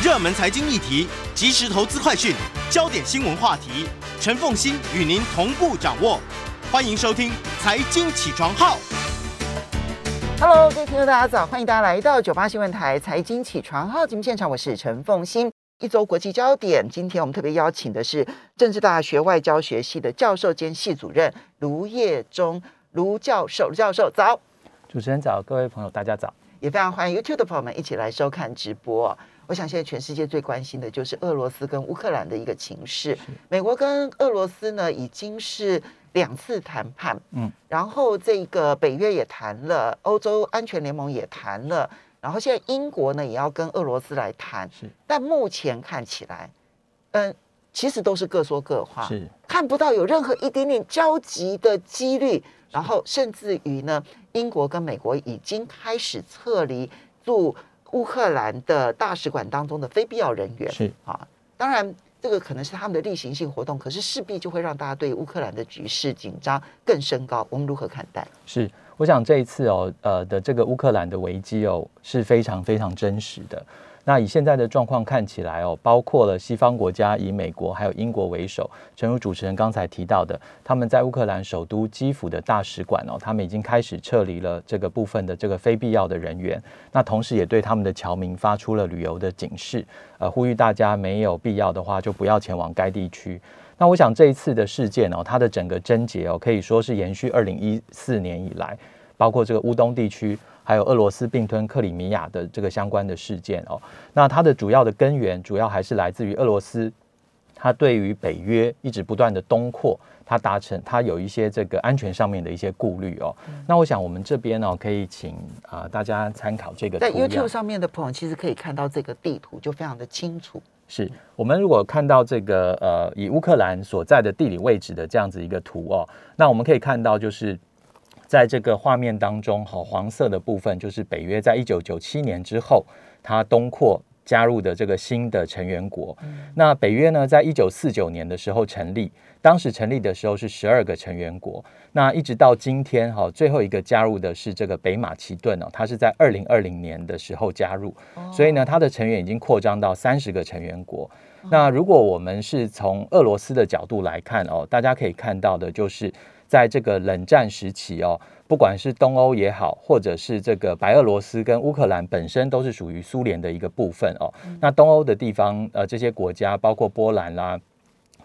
热门财经议题、即时投资快讯、焦点新闻话题，陈凤欣与您同步掌握。欢迎收听《财经起床号》。Hello，各位听众大家早，欢迎大家来到九八新闻台财经起床号节目现场，我是陈凤欣。一周国际焦点，今天我们特别邀请的是政治大学外交学系的教授兼系主任卢业忠卢教授，卢教授早。主持人早，各位朋友大家早。也非常欢迎 YouTube 的朋友们一起来收看直播。我想现在全世界最关心的就是俄罗斯跟乌克兰的一个情势。美国跟俄罗斯呢已经是两次谈判，嗯，然后这个北约也谈了，欧洲安全联盟也谈了，然后现在英国呢也要跟俄罗斯来谈，是，但目前看起来，嗯，其实都是各说各话，是。看不到有任何一点点交集的几率，然后甚至于呢，英国跟美国已经开始撤离驻乌克兰的大使馆当中的非必要人员。是啊，当然这个可能是他们的例行性活动，可是势必就会让大家对乌克兰的局势紧张更升高。我们如何看待？是，我想这一次哦，呃的这个乌克兰的危机哦是非常非常真实的。那以现在的状况看起来哦，包括了西方国家以美国还有英国为首，正如主持人刚才提到的，他们在乌克兰首都基辅的大使馆哦，他们已经开始撤离了这个部分的这个非必要的人员。那同时也对他们的侨民发出了旅游的警示，呃，呼吁大家没有必要的话就不要前往该地区。那我想这一次的事件哦，它的整个症结哦，可以说是延续二零一四年以来，包括这个乌东地区。还有俄罗斯并吞克里米亚的这个相关的事件哦，那它的主要的根源主要还是来自于俄罗斯，它对于北约一直不断的东扩，它达成它有一些这个安全上面的一些顾虑哦。那我想我们这边呢，可以请啊、大家参考这个在 YouTube 上面的朋友其实可以看到这个地图，就非常的清楚。是我们如果看到这个呃以乌克兰所在的地理位置的这样子一个图哦，那我们可以看到就是在这个画面当中，好黄色的部分就是北约在一九九七年之后它东扩。加入的这个新的成员国，那北约呢，在一九四九年的时候成立，当时成立的时候是十二个成员国，那一直到今天哈，最后一个加入的是这个北马其顿哦，它是在二零二零年的时候加入，所以呢，它的成员已经扩张到三十个成员国。那如果我们是从俄罗斯的角度来看哦，大家可以看到的就是在这个冷战时期哦，不管是东欧也好，或者是这个白俄罗斯跟乌克兰本身都是属于苏联的一个部分哦。那东欧的地方呃，这些国家包括波兰啦，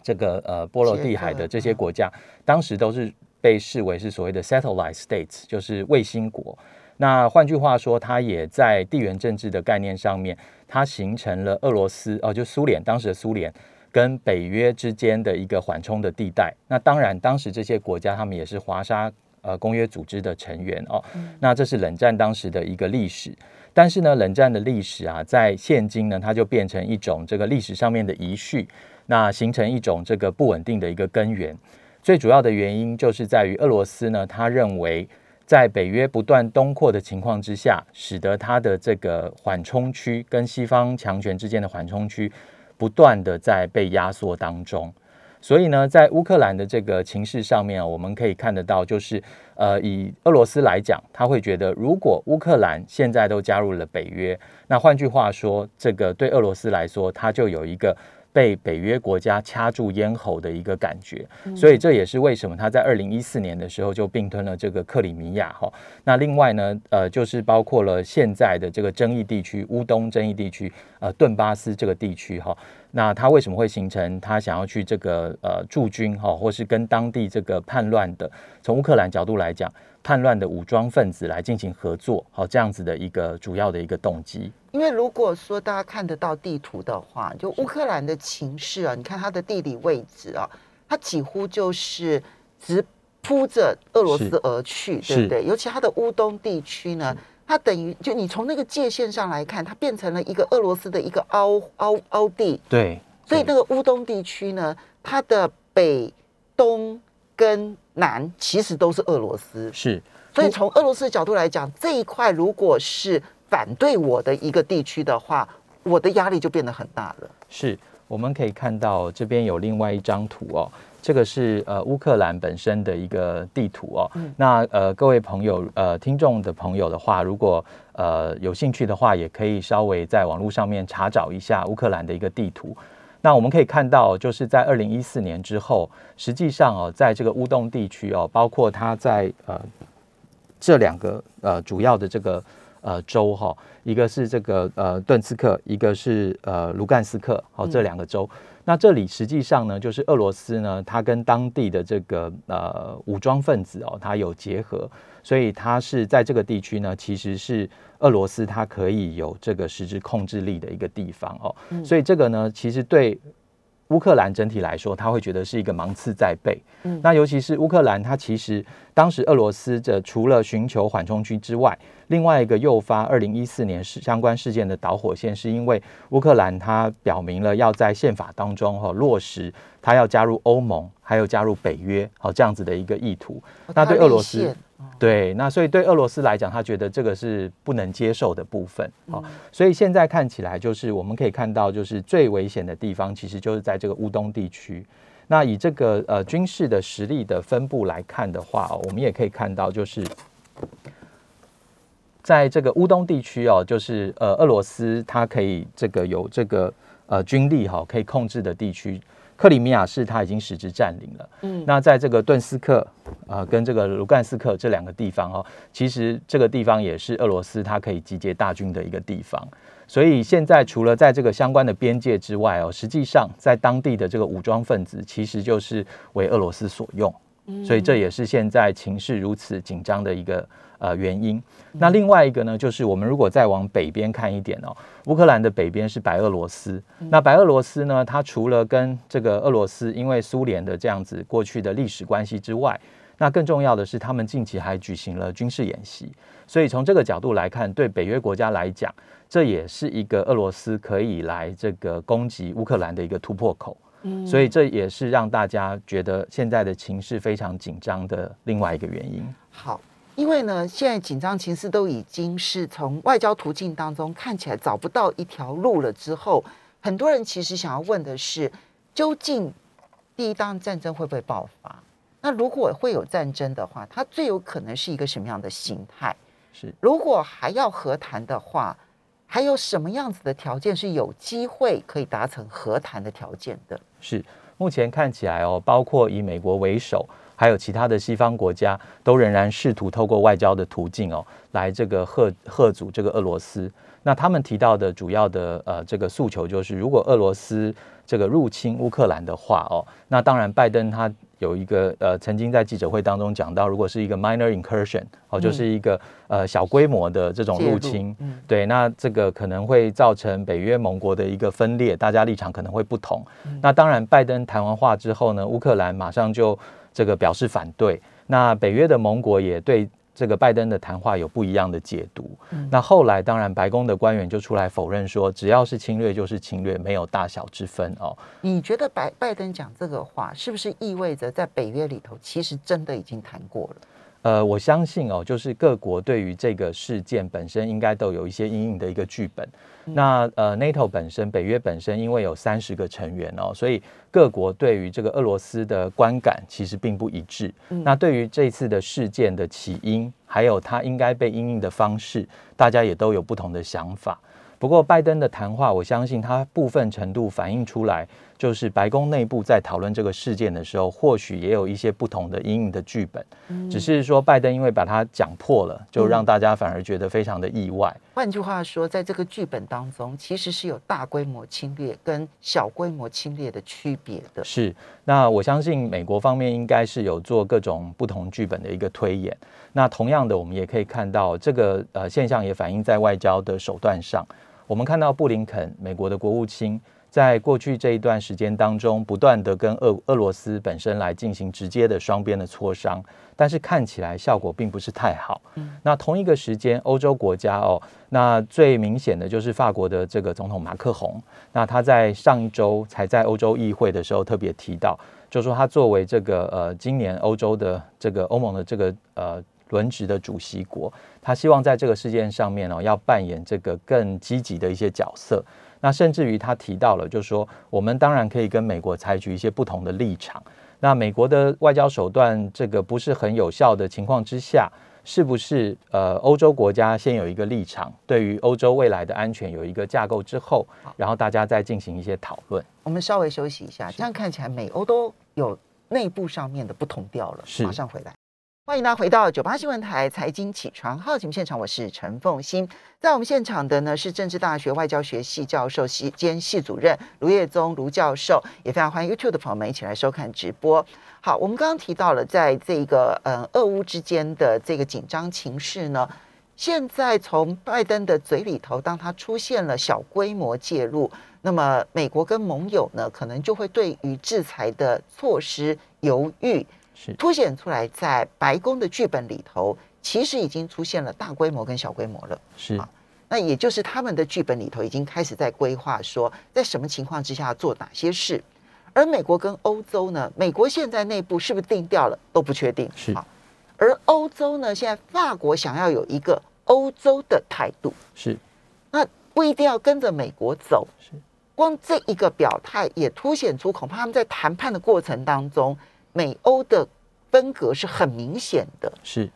这个呃波罗的海的这些国家，当时都是被视为是所谓的 satellite states，就是卫星国。那换句话说，它也在地缘政治的概念上面，它形成了俄罗斯哦、就苏联当时的苏联跟北约之间的一个缓冲的地带。那当然，当时这些国家他们也是华沙呃公约组织的成员哦。那这是冷战当时的一个历史。但是呢，冷战的历史啊，在现今呢，它就变成一种这个历史上面的遗绪，那形成一种这个不稳定的一个根源。最主要的原因就是在于俄罗斯呢，他认为在北约不断东扩的情况之下，使得它的这个缓冲区跟西方强权之间的缓冲区不断的在被压缩当中。所以呢，在乌克兰的这个情势上面，我们可以看得到，就是呃，以俄罗斯来讲，他会觉得，如果乌克兰现在都加入了北约，那换句话说，这个对俄罗斯来说，它就有一个被北约国家掐住咽喉的一个感觉。所以这也是为什么他在二零一四年的时候就并吞了这个克里米亚哈。那另外呢，呃，就是包括了现在的这个争议地区乌东争议地区，呃，顿巴斯这个地区哈。那他为什么会形成他想要去这个呃驻军哈，或是跟当地这个叛乱的，从乌克兰角度来讲，叛乱的武装分子来进行合作，好这样子的一个主要的一个动机。因为如果说大家看得到地图的话，就乌克兰的情势啊，你看它的地理位置啊，它几乎就是直扑着俄罗斯而去，对不对？尤其它的乌东地区呢，它等于就你从那个界限上来看，它变成了一个俄罗斯的一个凹凹凹地，对，所以那个乌东地区呢，它的北、东跟南其实都是俄罗斯，是。所以从俄罗斯的角度来讲，这一块如果是反对我的一个地区的话，我的压力就变得很大了。是。我们可以看到这边有另外一张图哦，这个是呃乌克兰本身的一个地图哦。那呃各位朋友呃听众的朋友的话，如果呃有兴趣的话，也可以稍微在网络上面查找一下乌克兰的一个地图。那我们可以看到，就是在二零一四年之后，实际上哦，在这个乌东地区哦，包括它在呃这两个呃主要的这个呃州哈，一个是这个呃顿斯克，一个是呃卢甘斯克，好这两个州。那这里实际上呢，就是俄罗斯呢，它跟当地的这个呃武装分子哦，它有结合，所以它是在这个地区呢，其实是俄罗斯它可以有这个实质控制力的一个地方哦。所以这个呢，其实对乌克兰整体来说，他会觉得是一个芒刺在背。嗯，那尤其是乌克兰，它其实当时俄罗斯这除了寻求缓冲区之外，另外一个诱发二零一四年事相关事件的导火线，是因为乌克兰它表明了要在宪法当中哈落实，它要加入欧盟，还有加入北约，好这样子的一个意图。那对俄罗斯，对，那所以对俄罗斯来讲，他觉得这个是不能接受的部分。好，所以现在看起来，就是我们可以看到，就是最危险的地方，其实就是在这个乌东地区。那以这个呃军事的实力的分布来看的话，我们也可以看到，就是。在这个乌东地区哦，就是呃，俄罗斯它可以这个有这个呃军力哈，可以控制的地区，克里米亚是它已经实质占领了。嗯，那在这个顿斯克啊，跟这个卢甘斯克这两个地方哦，其实这个地方也是俄罗斯它可以集结大军的一个地方。所以现在除了在这个相关的边界之外哦，实际上在当地的这个武装分子其实就是为俄罗斯所用。所以这也是现在情势如此紧张的一个。呃，原因。那另外一个呢，就是我们如果再往北边看一点哦，乌克兰的北边是白俄罗斯。那白俄罗斯呢，它除了跟这个俄罗斯因为苏联的这样子过去的历史关系之外，那更重要的是，他们近期还举行了军事演习。所以从这个角度来看，对北约国家来讲，这也是一个俄罗斯可以来这个攻击乌克兰的一个突破口。嗯，所以这也是让大家觉得现在的情势非常紧张的另外一个原因。好。因为呢，现在紧张情势都已经是从外交途径当中看起来找不到一条路了之后，很多人其实想要问的是，究竟第一当战争会不会爆发？那如果会有战争的话，它最有可能是一个什么样的形态？是如果还要和谈的话，还有什么样子的条件是有机会可以达成和谈的条件的？是目前看起来哦，包括以美国为首。还有其他的西方国家都仍然试图透过外交的途径哦，来这个贺贺阻这个俄罗斯。那他们提到的主要的呃这个诉求就是，如果俄罗斯这个入侵乌克兰的话哦，那当然拜登他有一个呃曾经在记者会当中讲到，如果是一个 minor incursion 哦，就是一个呃小规模的这种入侵，对，那这个可能会造成北约盟国的一个分裂，大家立场可能会不同。那当然，拜登谈完话之后呢，乌克兰马上就。这个表示反对，那北约的盟国也对这个拜登的谈话有不一样的解读。那后来当然白宫的官员就出来否认说，只要是侵略就是侵略，没有大小之分哦。你觉得拜拜登讲这个话，是不是意味着在北约里头其实真的已经谈过了？呃，我相信哦，就是各国对于这个事件本身应该都有一些阴影的一个剧本。那呃，NATO 本身，北约本身，因为有三十个成员哦，所以各国对于这个俄罗斯的观感其实并不一致。那对于这次的事件的起因，还有它应该被应应的方式，大家也都有不同的想法。不过，拜登的谈话，我相信他部分程度反映出来，就是白宫内部在讨论这个事件的时候，或许也有一些不同的阴影的剧本。嗯，只是说拜登因为把它讲破了，就让大家反而觉得非常的意外。换句话说，在这个剧本当中，其实是有大规模侵略跟小规模侵略的区别的。是，那我相信美国方面应该是有做各种不同剧本的一个推演。那同样的，我们也可以看到这个呃现象也反映在外交的手段上。我们看到布林肯，美国的国务卿，在过去这一段时间当中，不断的跟俄俄罗斯本身来进行直接的双边的磋商，但是看起来效果并不是太好。嗯，那同一个时间，欧洲国家哦，那最明显的就是法国的这个总统马克宏，那他在上一周才在欧洲议会的时候特别提到，就说他作为这个呃今年欧洲的这个欧盟的这个呃。轮值的主席国，他希望在这个事件上面哦，要扮演这个更积极的一些角色。那甚至于他提到了，就是说我们当然可以跟美国采取一些不同的立场。那美国的外交手段这个不是很有效的情况之下，是不是呃欧洲国家先有一个立场，对于欧洲未来的安全有一个架构之后，然后大家再进行一些讨论？我们稍微休息一下，这样看起来美欧都有内部上面的不同调了。是马上回来。欢迎大家回到九八新闻台财经起床号节目现场，我是陈凤欣。在我们现场的呢是政治大学外交学系教授系兼系主任卢业宗卢教授，也非常欢迎 YouTube 的朋友们一起来收看直播。好，我们刚刚提到了在这个呃俄乌之间的这个紧张情势呢，现在从拜登的嘴里头，当他出现了小规模介入，那么美国跟盟友呢，可能就会对于制裁的措施犹豫。是凸显出来，在白宫的剧本里头，其实已经出现了大规模跟小规模了。是啊那也就是他们的剧本里头已经开始在规划说，在什么情况之下做哪些事。而美国跟欧洲呢，美国现在内部是不是定调了都不确定。是啊而欧洲呢，现在法国想要有一个欧洲的态度，是那不一定要跟着美国走。是光这一个表态也凸显出，恐怕他们在谈判的过程当中，美欧的分隔是很明显的。是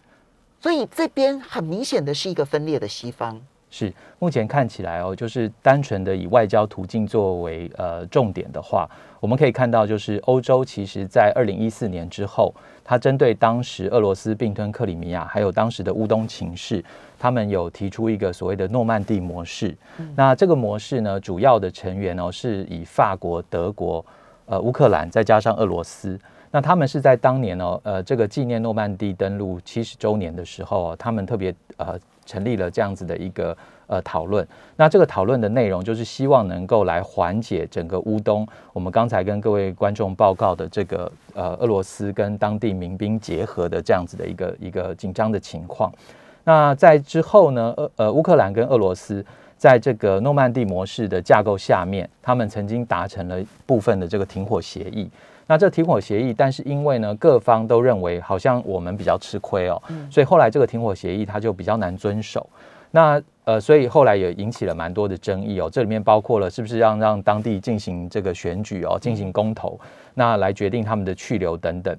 所以这边很明显的是一个分裂的西方。是，目前看起来哦，就是单纯的以外交途径作为呃重点的话，我们可以看到，就是欧洲其实在二零一四年之后，它针对当时俄罗斯并吞克里米亚，还有当时的乌东情势，他们有提出一个所谓的诺曼底模式。那这个模式呢，主要的成员哦是以法国、德国、呃乌克兰再加上俄罗斯。那他们是在当年哦，呃，这个纪念诺曼底登陆七十周年的时候、他们特别呃成立了这样子的一个呃讨论。那这个讨论的内容就是希望能够来缓解整个乌东，我们刚才跟各位观众报告的这个呃俄罗斯跟当地民兵结合的这样子的一个一个紧张的情况。那在之后呢，呃呃，乌克兰跟俄罗斯在这个诺曼底模式的架构下面，他们曾经达成了部分的这个停火协议。那这停火协议，但是因为呢，各方都认为好像我们比较吃亏哦，所以后来这个停火协议它就比较难遵守。那呃，所以后来也引起了蛮多的争议哦。这里面包括了是不是让让当地进行这个选举哦，进行公投，那来决定他们的去留等等。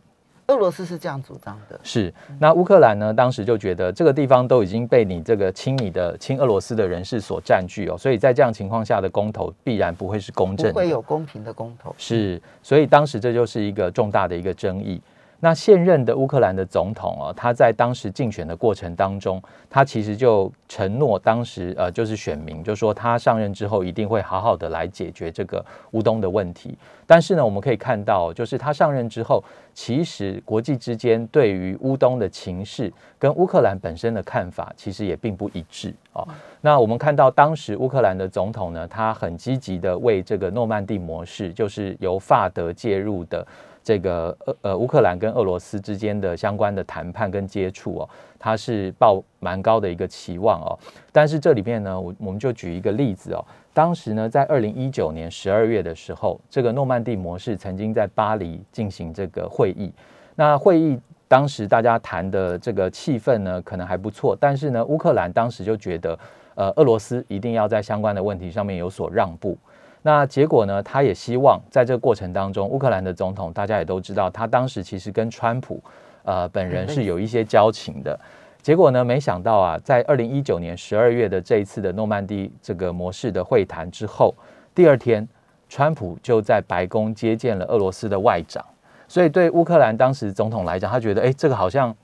俄罗斯是这样主张的，是，那乌克兰呢？当时就觉得这个地方都已经被你这个亲你的亲俄罗斯的人士所占据哦，所以在这样情况下的公投必然不会是公正的，不会有公平的公投。是，所以当时这就是一个重大的一个争议。那现任的乌克兰的总统哦，他在当时竞选的过程当中，他其实就承诺，当时呃就是选民，就说他上任之后一定会好好的来解决这个乌东的问题。但是呢，我们可以看到，就是他上任之后，其实国际之间对于乌东的情势跟乌克兰本身的看法，其实也并不一致哦。那我们看到当时乌克兰的总统呢，他很积极的为这个诺曼底模式，就是由法德介入的。这个呃呃，乌克兰跟俄罗斯之间的相关的谈判跟接触哦，它是抱蛮高的一个期望哦。但是这里面呢，我我们就举一个例子哦，当时呢，在二零一九年十二月的时候，这个诺曼底模式曾经在巴黎进行这个会议。那会议当时大家谈的这个气氛呢，可能还不错，但是呢，乌克兰当时就觉得，呃，俄罗斯一定要在相关的问题上面有所让步。那结果呢？他也希望在这个过程当中，乌克兰的总统大家也都知道，他当时其实跟川普呃本人是有一些交情的。结果呢，没想到啊，在二零一九年十二月的这一次的诺曼底这个模式的会谈之后，第二天，川普就在白宫接见了俄罗斯的外长。所以对乌克兰当时总统来讲，他觉得哎，这个好像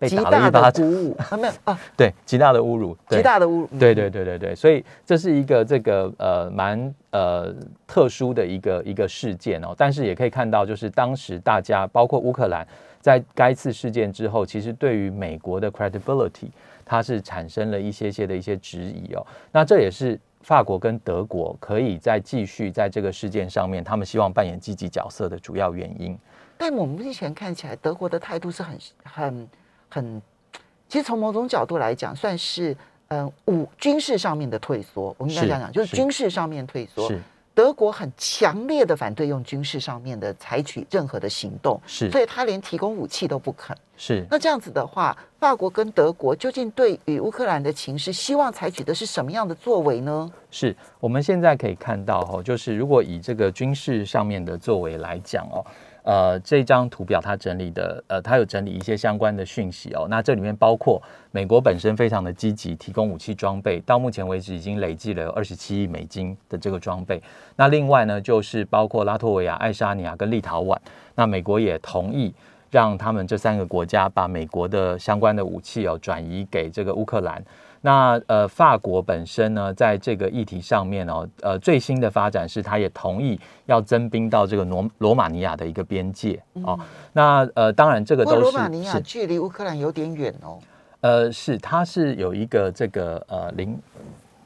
被极打了一大巴掌，的鼓舞，啊没有啊，对，极大的侮辱，极大的侮辱。嗯对对对对对，所以这是一个这个呃蛮呃特殊的一个一个事件哦，但是也可以看到，就是当时大家包括乌克兰在该次事件之后，其实对于美国的 credibility 它是产生了一些些的一些质疑哦，那这也是。法国跟德国可以再继续在这个事件上面，他们希望扮演积极角色的主要原因。但我们目前看起来，德国的态度是很很很，其实从某种角度来讲，算是嗯武军事上面的退缩。我们应该是这样讲，就是是军事上面退缩。是德国很强烈的反对用军事上面的采取任何的行动，是所以他连提供武器都不肯。是那这样子的话，法国跟德国究竟对于乌克兰的情势，希望采取的是什么样的作为呢？是，我们现在可以看到哦，就是如果以这个军事上面的作为来讲哦，呃，这张图表它整理的，呃，它有整理一些相关的讯息哦。那这里面包括美国本身非常的积极提供武器装备，到目前为止已经累计了有二十七亿美金的这个装备。那另外呢，就是包括拉脱维亚、爱沙尼亚跟立陶宛，那美国也同意。让他们这三个国家把美国的相关的武器哦转移给这个乌克兰。那呃，法国本身呢，在这个议题上面哦，呃，最新的发展是，他也同意要增兵到这个罗罗马尼亚的一个边界哦。那呃，当然这个都是罗马尼亚距离乌克兰有点远哦。呃，是，它是有一个这个呃邻。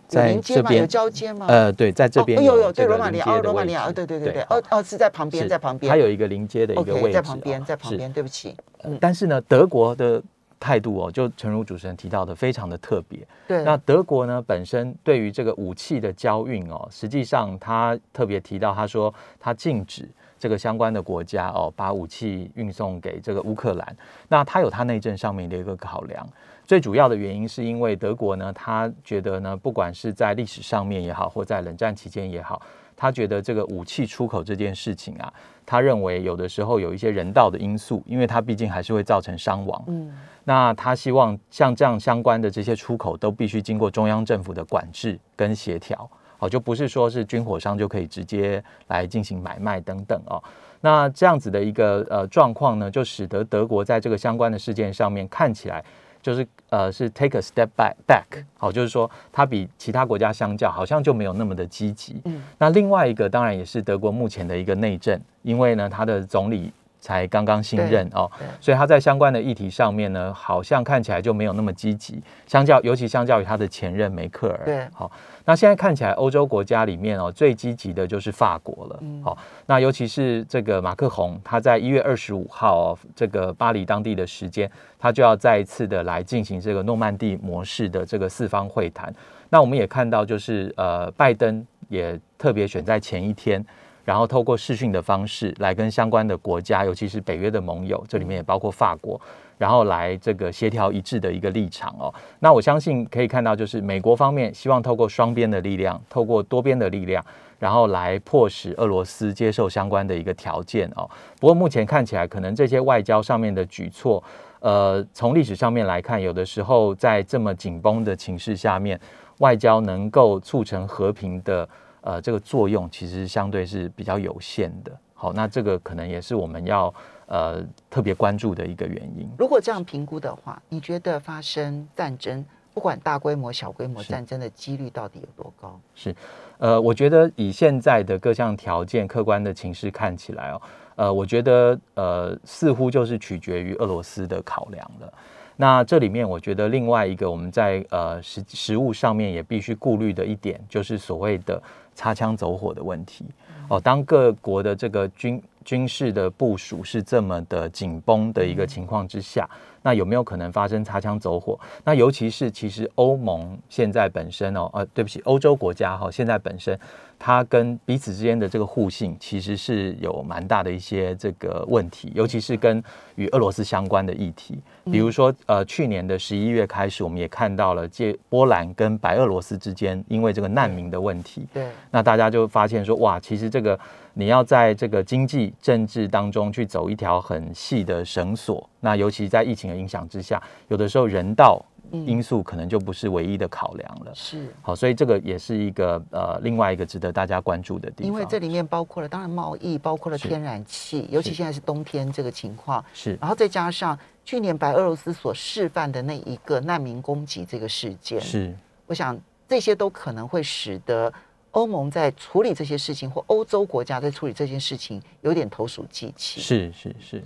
在这边有交接吗？呃，对，在这边有有对罗马尼亚，哦，罗马尼亚，对对对对，哦哦，是在旁边，在旁边，它有一个临街的一个位置，在旁边，在旁边，对不起。但是呢，德国的态度哦，就诚如主持人提到的，非常的特别。对，那德国呢，本身对于这个武器的交运哦，实际上他特别提到，他说他禁止这个相关的国家哦，把武器运送给这个乌克兰。那他有他内政上面的一个考量。最主要的原因是因为德国呢，他觉得呢，不管是在历史上面也好，或在冷战期间也好，他觉得这个武器出口这件事情啊，他认为有的时候有一些人道的因素，因为它毕竟还是会造成伤亡。嗯，那他希望像这样相关的这些出口都必须经过中央政府的管制跟协调，哦，就不是说是军火商就可以直接来进行买卖等等哦。那这样子的一个呃状况呢，就使得德国在这个相关的事件上面看起来。就是呃，是 take a step back back，好，就是说它比其他国家相较，好像就没有那么的积极。嗯，那另外一个当然也是德国目前的一个内政，因为呢，它的总理才刚刚新任哦，所以他在相关的议题上面呢，好像看起来就没有那么积极，相较尤其相较于他的前任梅克尔。对，好。那现在看起来，欧洲国家里面哦，最积极的就是法国了。好，那尤其是这个马克宏，他在一月二十五号哦，这个巴黎当地的时间，他就要再一次的来进行这个诺曼底模式的这个四方会谈。那我们也看到，就是呃，拜登也特别选在前一天，然后透过视讯的方式来跟相关的国家，尤其是北约的盟友，这里面也包括法国。然后来这个协调一致的一个立场哦，那我相信可以看到，就是美国方面希望透过双边的力量，透过多边的力量，然后来迫使俄罗斯接受相关的一个条件哦。不过目前看起来，可能这些外交上面的举措，呃，从历史上面来看，有的时候在这么紧绷的情势下面，外交能够促成和平的呃这个作用，其实相对是比较有限的。好，那这个可能也是我们要。呃，特别关注的一个原因。如果这样评估的话，你觉得发生战争，不管大规模、小规模战争的几率到底有多高？是，呃，我觉得以现在的各项条件、客观的情势看起来哦，呃，我觉得呃，似乎就是取决于俄罗斯的考量了。那这里面，我觉得另外一个我们在呃实实物上面也必须顾虑的一点，就是所谓的擦枪走火的问题。哦，当各国的这个军军事的部署是这么的紧绷的一个情况之下，那有没有可能发生擦枪走火？那尤其是其实欧盟现在本身哦，呃，对不起，欧洲国家哈，现在本身它跟彼此之间的这个互信其实是有蛮大的一些这个问题，尤其是跟与俄罗斯相关的议题，比如说呃，去年的十一月开始，我们也看到了借波兰跟白俄罗斯之间因为这个难民的问题，对，那大家就发现说哇，其实这个。你要在这个经济政治当中去走一条很细的绳索，那尤其在疫情的影响之下，有的时候人道因素可能就不是唯一的考量了。是，好，所以这个也是一个呃另外一个值得大家关注的地方。因为这里面包括了当然贸易，包括了天然气，尤其现在是冬天这个情况。是，然后再加上去年白俄罗斯所示范的那一个难民攻击这个事件，是，我想这些都可能会使得。欧盟在处理这些事情，或欧洲国家在处理这件事情，有点投鼠忌器。是是是。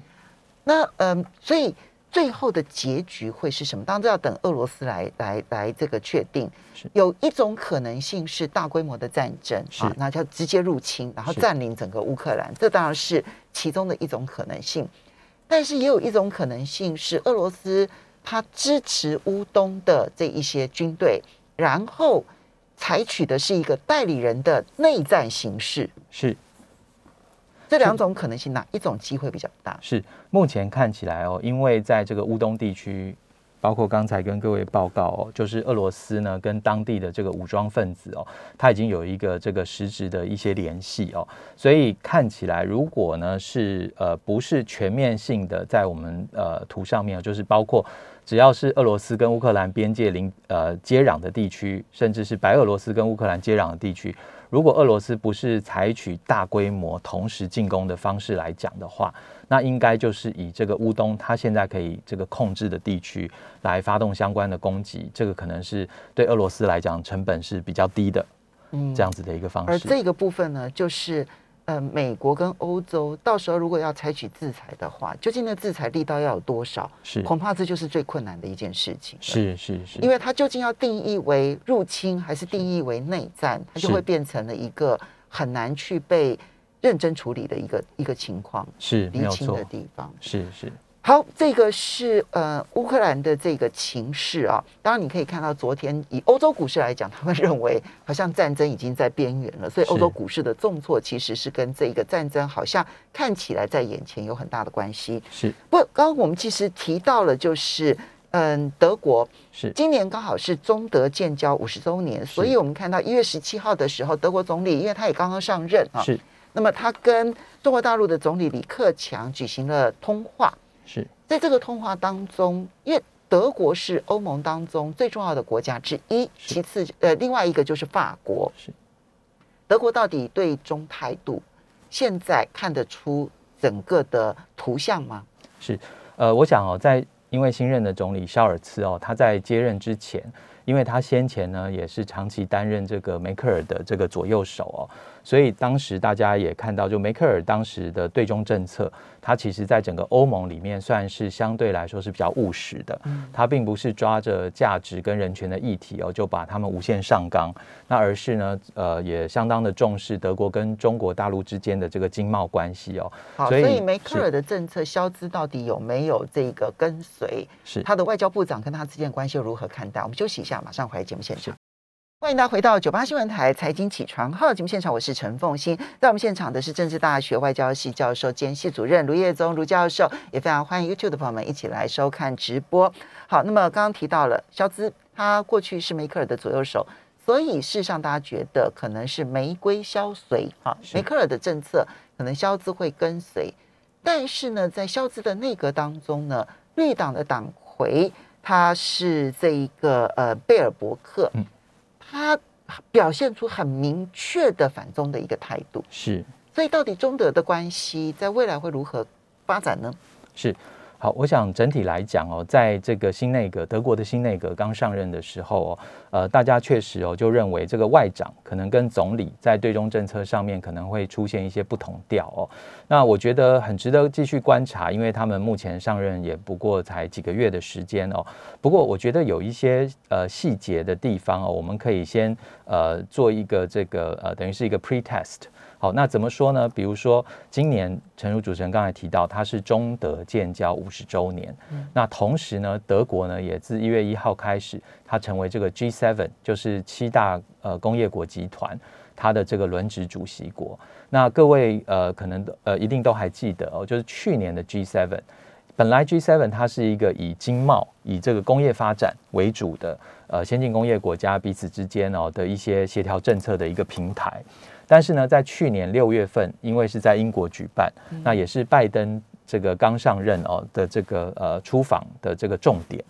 那嗯，所以最后的结局会是什么？当然要等俄罗斯来来来这个确定。是。有一种可能性是大规模的战争啊，那就直接入侵，然后占领整个乌克兰。这当然是其中的一种可能性。但是也有一种可能性是俄罗斯他支持乌东的这一些军队，然后。采取的是一个代理人的内战形式。是这两种可能性，哪一种机会比较大？是，目前看起来哦，因为在这个乌东地区。包括刚才跟各位报告哦，就是俄罗斯呢跟当地的这个武装分子哦，他已经有一个这个实质的一些联系哦，所以看起来如果呢是呃不是全面性的在我们呃图上面，就是包括只要是俄罗斯跟乌克兰边界邻呃接壤的地区，甚至是白俄罗斯跟乌克兰接壤的地区。如果俄罗斯不是采取大规模同时进攻的方式来讲的话，那应该就是以这个乌东它现在可以这个控制的地区来发动相关的攻击，这个可能是对俄罗斯来讲成本是比较低的，嗯，这样子的一个方式。而这个部分呢，就是。呃，美国跟欧洲到时候如果要采取制裁的话，究竟那制裁力道要有多少？是，恐怕这就是最困难的一件事情。是是是，因为它究竟要定义为入侵还是定义为内战，它就会变成了一个很难去被认真处理的一个一个情况。是，厘清的地方。是是。好，这个是呃乌克兰的这个情势啊。当然，你可以看到昨天以欧洲股市来讲，他们认为好像战争已经在边缘了，所以欧洲股市的重挫其实是跟这个战争好像看起来在眼前有很大的关系。是。不，刚刚我们其实提到了，就是嗯，德国是今年刚好是中德建交五十周年，所以我们看到一月十七号的时候，德国总理因为他也刚刚上任啊，是。那么他跟中国大陆的总理李克强举行了通话。是在这个通话当中，因为德国是欧盟当中最重要的国家之一，其次呃另外一个就是法国。是德国到底对中态度，现在看得出整个的图像吗？是呃，我想哦，在因为新任的总理肖尔茨哦，他在接任之前，因为他先前呢也是长期担任这个梅克尔的这个左右手哦。所以当时大家也看到，就梅克尔当时的对中政策，他其实在整个欧盟里面算是相对来说是比较务实的。他并不是抓着价值跟人权的议题哦，就把他们无限上纲。那而是呢，呃，也相当的重视德国跟中国大陆之间的这个经贸关系哦。好，所以梅克尔的政策，消资到底有没有这个跟随？是他的外交部长跟他之间的关系如何看待？我们休息一下，马上回来节目现场。欢迎大家回到九八新闻台财经起床号节目现场，我是陈凤欣。在我们现场的是政治大学外交系教授兼系主任卢业宗卢教授，也非常欢迎 YouTube 的朋友们一起来收看直播。好，那么刚刚提到了肖兹，他过去是梅克尔的左右手，所以事实上大家觉得可能是玫瑰肖随啊，梅克尔的政策可能肖兹会跟随，但是呢，在肖兹的内阁当中呢，绿党的党魁他是这一个呃贝尔伯克。他表现出很明确的反中的一个态度，是。所以，到底中德的关系在未来会如何发展呢？是。好，我想整体来讲哦，在这个新内阁，德国的新内阁刚上任的时候哦，呃，大家确实哦就认为这个外长可能跟总理在对中政策上面可能会出现一些不同调哦。那我觉得很值得继续观察，因为他们目前上任也不过才几个月的时间哦。不过我觉得有一些呃细节的地方哦，我们可以先呃做一个这个呃等于是一个 pre-test。好，那怎么说呢？比如说，今年陈如主持人刚才提到，它是中德建交五十周年。那同时呢，德国呢也自一月一号开始，它成为这个 G7，就是七大呃工业国集团它的这个轮值主席国。那各位呃可能呃一定都还记得哦，就是去年的 G7，本来 G7 它是一个以经贸、以这个工业发展为主的呃先进工业国家彼此之间哦的一些协调政策的一个平台。但是呢，在去年六月份，因为是在英国举办，那也是拜登这个刚上任哦的这个呃出访的这个重点。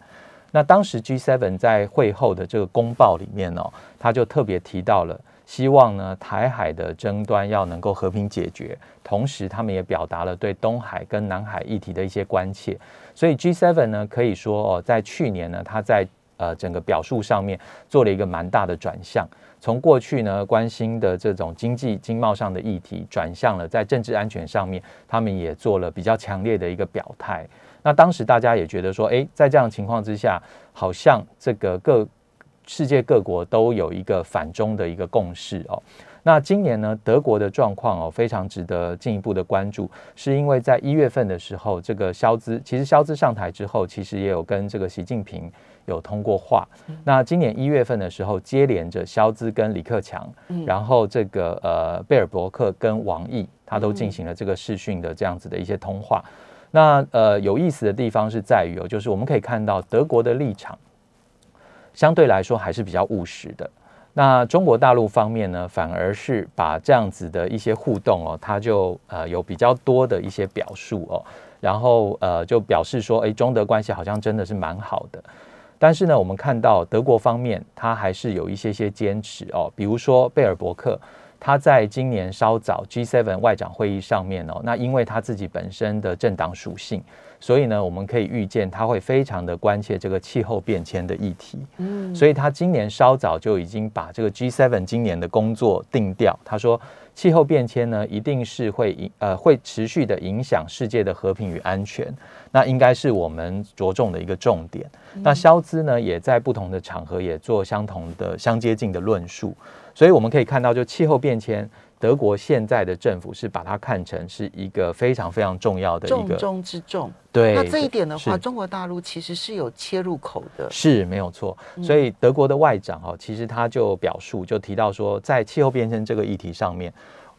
那当时 G7 在会后的这个公报里面哦，他就特别提到了，希望呢台海的争端要能够和平解决，同时他们也表达了对东海跟南海议题的一些关切。所以 G7 呢，可以说哦，在去年呢，他在呃整个表述上面做了一个蛮大的转向。从过去呢关心的这种经济经贸上的议题，转向了在政治安全上面，他们也做了比较强烈的一个表态。那当时大家也觉得说，哎，在这样情况之下，好像这个各世界各国都有一个反中的一个共识哦。那今年呢，德国的状况哦，非常值得进一步的关注，是因为在一月份的时候，这个肖兹其实肖兹上台之后，其实也有跟这个习近平有通过话。那今年一月份的时候，接连着肖兹跟李克强，然后这个呃贝尔伯克跟王毅，他都进行了这个视讯的这样子的一些通话。那呃有意思的地方是在于哦，就是我们可以看到德国的立场相对来说还是比较务实的。那中国大陆方面呢，反而是把这样子的一些互动哦，它就呃有比较多的一些表述哦，然后呃就表示说，哎，中德关系好像真的是蛮好的。但是呢，我们看到德国方面，它还是有一些些坚持哦，比如说贝尔伯克。他在今年稍早 G7 外长会议上面哦，那因为他自己本身的政党属性，所以呢，我们可以预见他会非常的关切这个气候变迁的议题。嗯，所以他今年稍早就已经把这个 G7 今年的工作定调。他说，气候变迁呢，一定是会影呃会持续的影响世界的和平与安全，那应该是我们着重的一个重点。那肖兹呢，也在不同的场合也做相同的相接近的论述。所以我们可以看到，就气候变迁，德国现在的政府是把它看成是一个非常非常重要的一个重中之重。对，那这一点的话，中国大陆其实是有切入口的，是没有错。所以德国的外长哈，其实他就表述，就提到说，在气候变迁这个议题上面，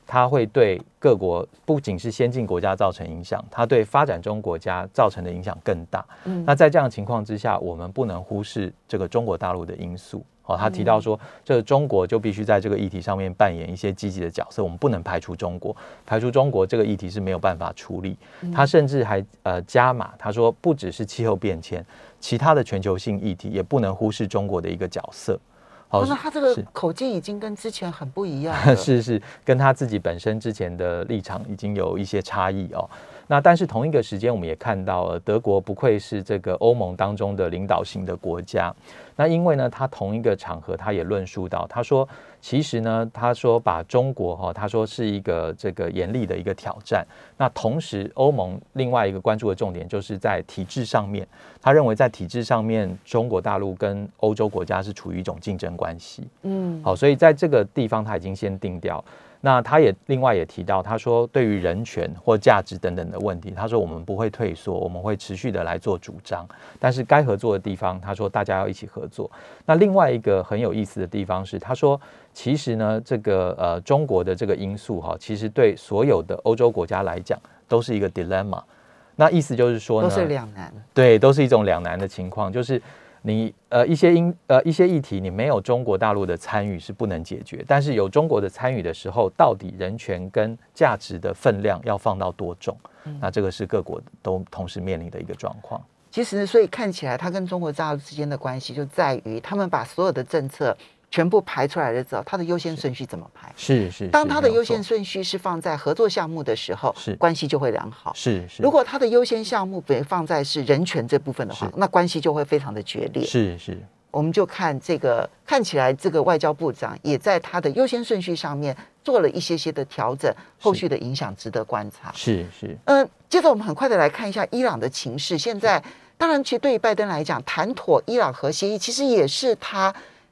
它会对各国不仅是先进国家造成影响，它对发展中国家造成的影响更大。嗯，那在这样的情况之下，我们不能忽视这个中国大陆的因素。哦，他提到说，这个中国就必须在这个议题上面扮演一些积极的角色，我们不能排除中国，排除中国这个议题是没有办法处理。他甚至还呃加码，他说不只是气候变迁，其他的全球性议题也不能忽视中国的一个角色。好，那他这个口径已经跟之前很不一样了，是是，跟他自己本身之前的立场已经有一些差异哦。那但是同一个时间，我们也看到了德国不愧是这个欧盟当中的领导型的国家。那因为呢，他同一个场合，他也论述到，他说，其实呢，他说把中国哈，他说是一个这个严厉的一个挑战。那同时，欧盟另外一个关注的重点就是在体制上面，他认为在体制上面，中国大陆跟欧洲国家是处于一种竞争关系。嗯，好，所以在这个地方，他已经先定掉。那他也另外也提到，他说对于人权或价值等等的问题，他说我们不会退缩，我们会持续的来做主张。但是该合作的地方，他说大家要一起合作。那另外一个很有意思的地方是，他说其实呢，这个呃中国的这个因素哈，其实对所有的欧洲国家来讲都是一个 dilemma。那意思就是说呢，都是两难，对，都是一种两难的情况，就是。你呃一些因呃一些议题，你没有中国大陆的参与是不能解决。但是有中国的参与的时候，到底人权跟价值的分量要放到多重？那这个是各国都同时面临的一个状况。其实，所以看起来，它跟中国大陆之间的关系就在于，他们把所有的政策。全部排出来了之后，它的优先顺序怎么排？是是。当它的优先顺序是放在合作项目的时候，是关系就会良好。是是。如果它的优先项目被放在是人权这部分的话，那关系就会非常的决裂。是是。我们就看这个，看起来这个外交部长也在他的优先顺序上面做了一些些的调整，后续的影响值得观察。是是。嗯，接着我们很快的来看一下伊朗的情势。现在，当然，其实对于拜登来讲，谈妥伊朗核协议，其实也是他。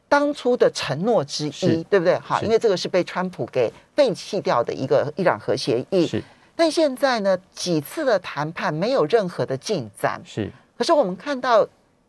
当初的承诺之一，对不对？好，因为这个是被川普给废弃掉的一个伊朗核协议。是，但现在呢，几次的谈判没有任何的进展。是，可是我们看到，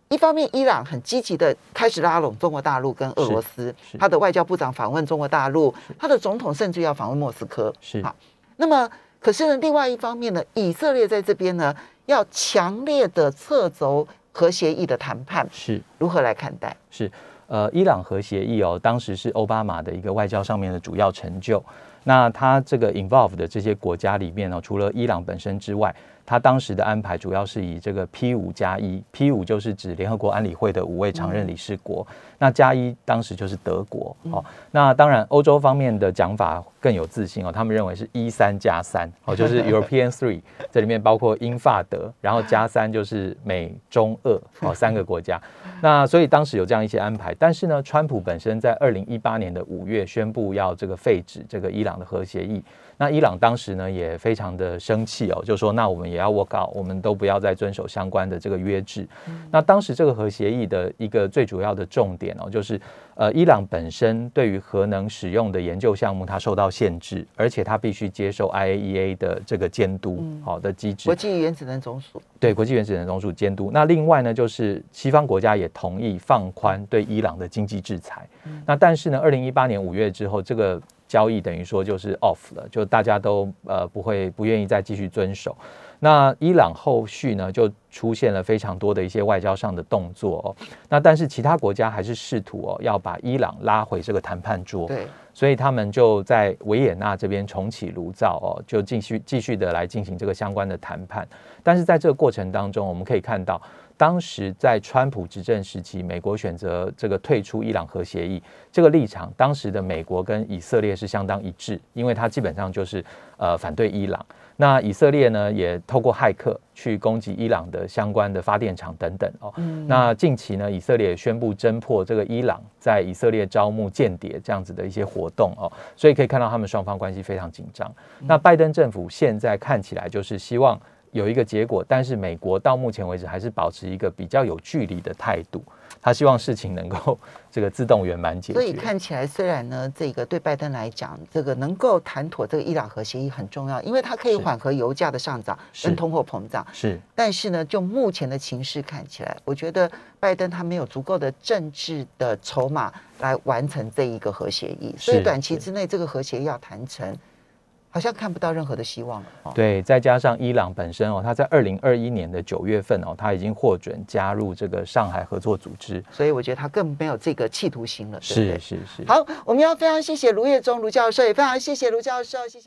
一方面伊朗很积极的开始拉拢中国大陆跟俄罗斯，他的外交部长访问中国大陆，他的总统甚至要访问莫斯科。是，好，那么可是呢，另外一方面呢，以色列在这边呢，要强烈的撤走核协议的谈判，是如何来看待？是。呃，伊朗核协议哦，当时是奥巴马的一个外交上面的主要成就。那他这个 involve 的这些国家里面呢，除了伊朗本身之外，他当时的安排主要是以这个 P 五加一，P 五就是指联合国安理会的五位常任理事国，那加一当时就是德国。哦，那当然欧洲方面的讲法更有自信哦，他们认为是一三加三哦，就是 European Three，这里面包括英法德，然后加三就是美中俄哦三个国家。那所以当时有这样一些安排，但是呢，川普本身在二零一八年的五月宣布要这个废止这个伊朗。的核协议。那伊朗当时呢也非常的生气哦，就说那我们也要 work out，我们都不要再遵守相关的这个约制。那当时这个核协议的一个最主要的重点哦，就是呃伊朗本身对于核能使用的研究项目它受到限制，而且它必须接受 IAEA 的这个监督好的机制。国际原子能总署对国际原子能总署监督。那另外呢，就是西方国家也同意放宽对伊朗的经济制裁。那但是呢，二零一八年五月之后，这个交易等于说就是 off 了，就大家都呃不会不愿意再继续遵守。那伊朗后续呢就出现了非常多的一些外交上的动作哦。那但是其他国家还是试图哦要把伊朗拉回这个谈判桌。对，所以他们就在维也纳这边重启炉灶哦，就继续继续的来进行这个相关的谈判。但是在这个过程当中，我们可以看到。当时在川普执政时期，美国选择这个退出伊朗核协议这个立场，当时的美国跟以色列是相当一致，因为它基本上就是呃反对伊朗。那以色列呢，也透过骇客去攻击伊朗的相关的发电厂等等哦。那近期呢，以色列宣布侦破这个伊朗在以色列招募间谍这样子的一些活动哦，所以可以看到他们双方关系非常紧张。那拜登政府现在看起来就是希望。有一个结果，但是美国到目前为止还是保持一个比较有距离的态度，他希望事情能够这个自动圆满解决。所以看起来，虽然呢，这个对拜登来讲，这个能够谈妥这个伊朗核协议很重要，因为它可以缓和油价的上涨跟通货膨胀。是，但是呢，就目前的情势看起来，我觉得拜登他没有足够的政治的筹码来完成这一个核协议，所以短期之内这个核协议要谈成。好像看不到任何的希望了。对，再加上伊朗本身哦，他在二零二一年的九月份哦，他已经获准加入这个上海合作组织，所以我觉得他更没有这个企图心了。是是是。好，我们要非常谢谢卢业忠卢教授，也非常谢谢卢教授，谢谢。